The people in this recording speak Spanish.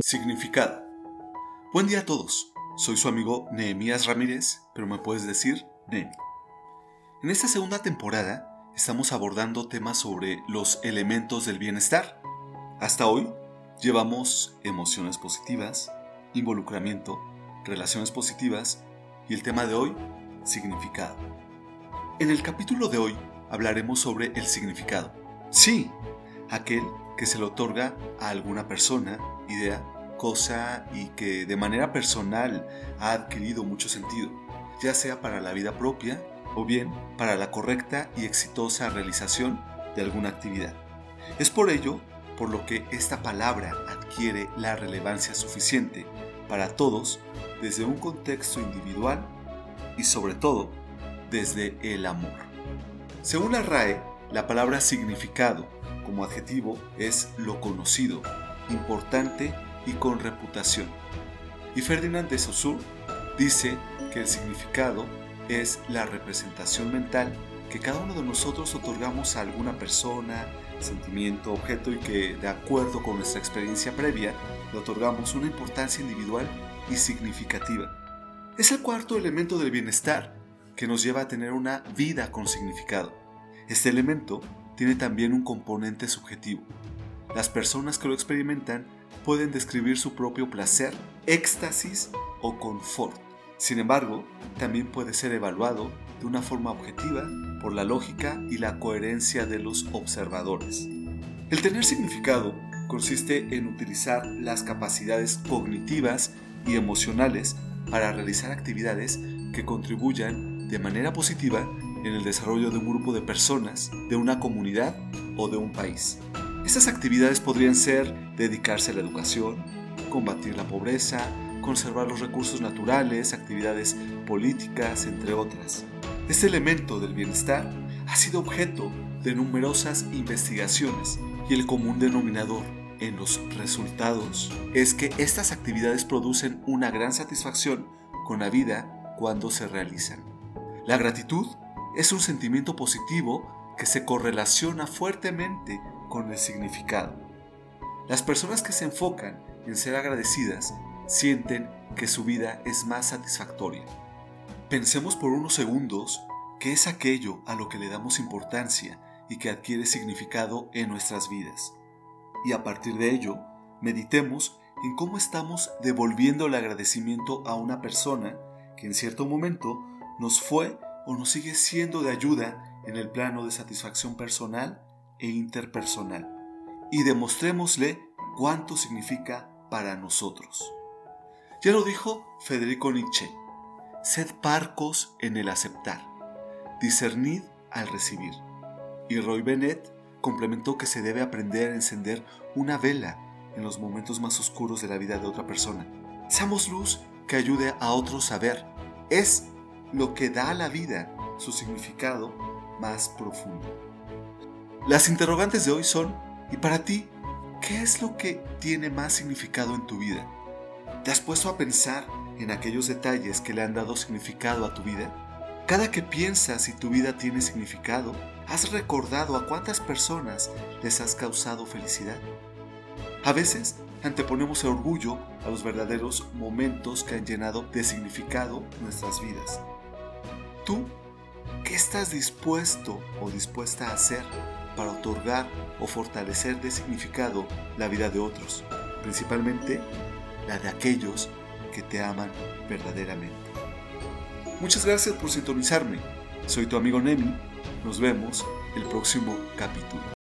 Significado. Buen día a todos. Soy su amigo Nehemías Ramírez, pero me puedes decir Nemi. En esta segunda temporada estamos abordando temas sobre los elementos del bienestar. Hasta hoy llevamos emociones positivas, involucramiento, relaciones positivas y el tema de hoy, significado. En el capítulo de hoy hablaremos sobre el significado. Sí, aquel que se le otorga a alguna persona, idea, cosa y que de manera personal ha adquirido mucho sentido, ya sea para la vida propia o bien para la correcta y exitosa realización de alguna actividad. Es por ello por lo que esta palabra adquiere la relevancia suficiente para todos desde un contexto individual y sobre todo desde el amor. Según la RAE, la palabra significado como adjetivo es lo conocido, importante y con reputación. Y Ferdinand de Saussure dice que el significado es la representación mental que cada uno de nosotros otorgamos a alguna persona, sentimiento, objeto y que de acuerdo con nuestra experiencia previa le otorgamos una importancia individual y significativa. Es el cuarto elemento del bienestar que nos lleva a tener una vida con significado. Este elemento tiene también un componente subjetivo. Las personas que lo experimentan pueden describir su propio placer, éxtasis o confort. Sin embargo, también puede ser evaluado de una forma objetiva por la lógica y la coherencia de los observadores. El tener significado consiste en utilizar las capacidades cognitivas y emocionales para realizar actividades que contribuyan de manera positiva en el desarrollo de un grupo de personas, de una comunidad o de un país. Estas actividades podrían ser dedicarse a la educación, combatir la pobreza, conservar los recursos naturales, actividades políticas, entre otras. Este elemento del bienestar ha sido objeto de numerosas investigaciones y el común denominador en los resultados es que estas actividades producen una gran satisfacción con la vida cuando se realizan. La gratitud es un sentimiento positivo que se correlaciona fuertemente con el significado. Las personas que se enfocan en ser agradecidas sienten que su vida es más satisfactoria. Pensemos por unos segundos qué es aquello a lo que le damos importancia y que adquiere significado en nuestras vidas. Y a partir de ello, meditemos en cómo estamos devolviendo el agradecimiento a una persona que en cierto momento nos fue o nos sigue siendo de ayuda en el plano de satisfacción personal e interpersonal y demostrémosle cuánto significa para nosotros. Ya lo dijo Federico Nietzsche, sed parcos en el aceptar, discernid al recibir. Y Roy Bennett complementó que se debe aprender a encender una vela en los momentos más oscuros de la vida de otra persona. Seamos luz que ayude a otros a ver. Es lo que da a la vida su significado más profundo. Las interrogantes de hoy son, ¿y para ti qué es lo que tiene más significado en tu vida? ¿Te has puesto a pensar en aquellos detalles que le han dado significado a tu vida? Cada que piensas si tu vida tiene significado, ¿has recordado a cuántas personas les has causado felicidad? A veces anteponemos el orgullo a los verdaderos momentos que han llenado de significado nuestras vidas. ¿Tú qué estás dispuesto o dispuesta a hacer para otorgar o fortalecer de significado la vida de otros, principalmente la de aquellos que te aman verdaderamente. Muchas gracias por sintonizarme. Soy tu amigo Nemi. Nos vemos el próximo capítulo.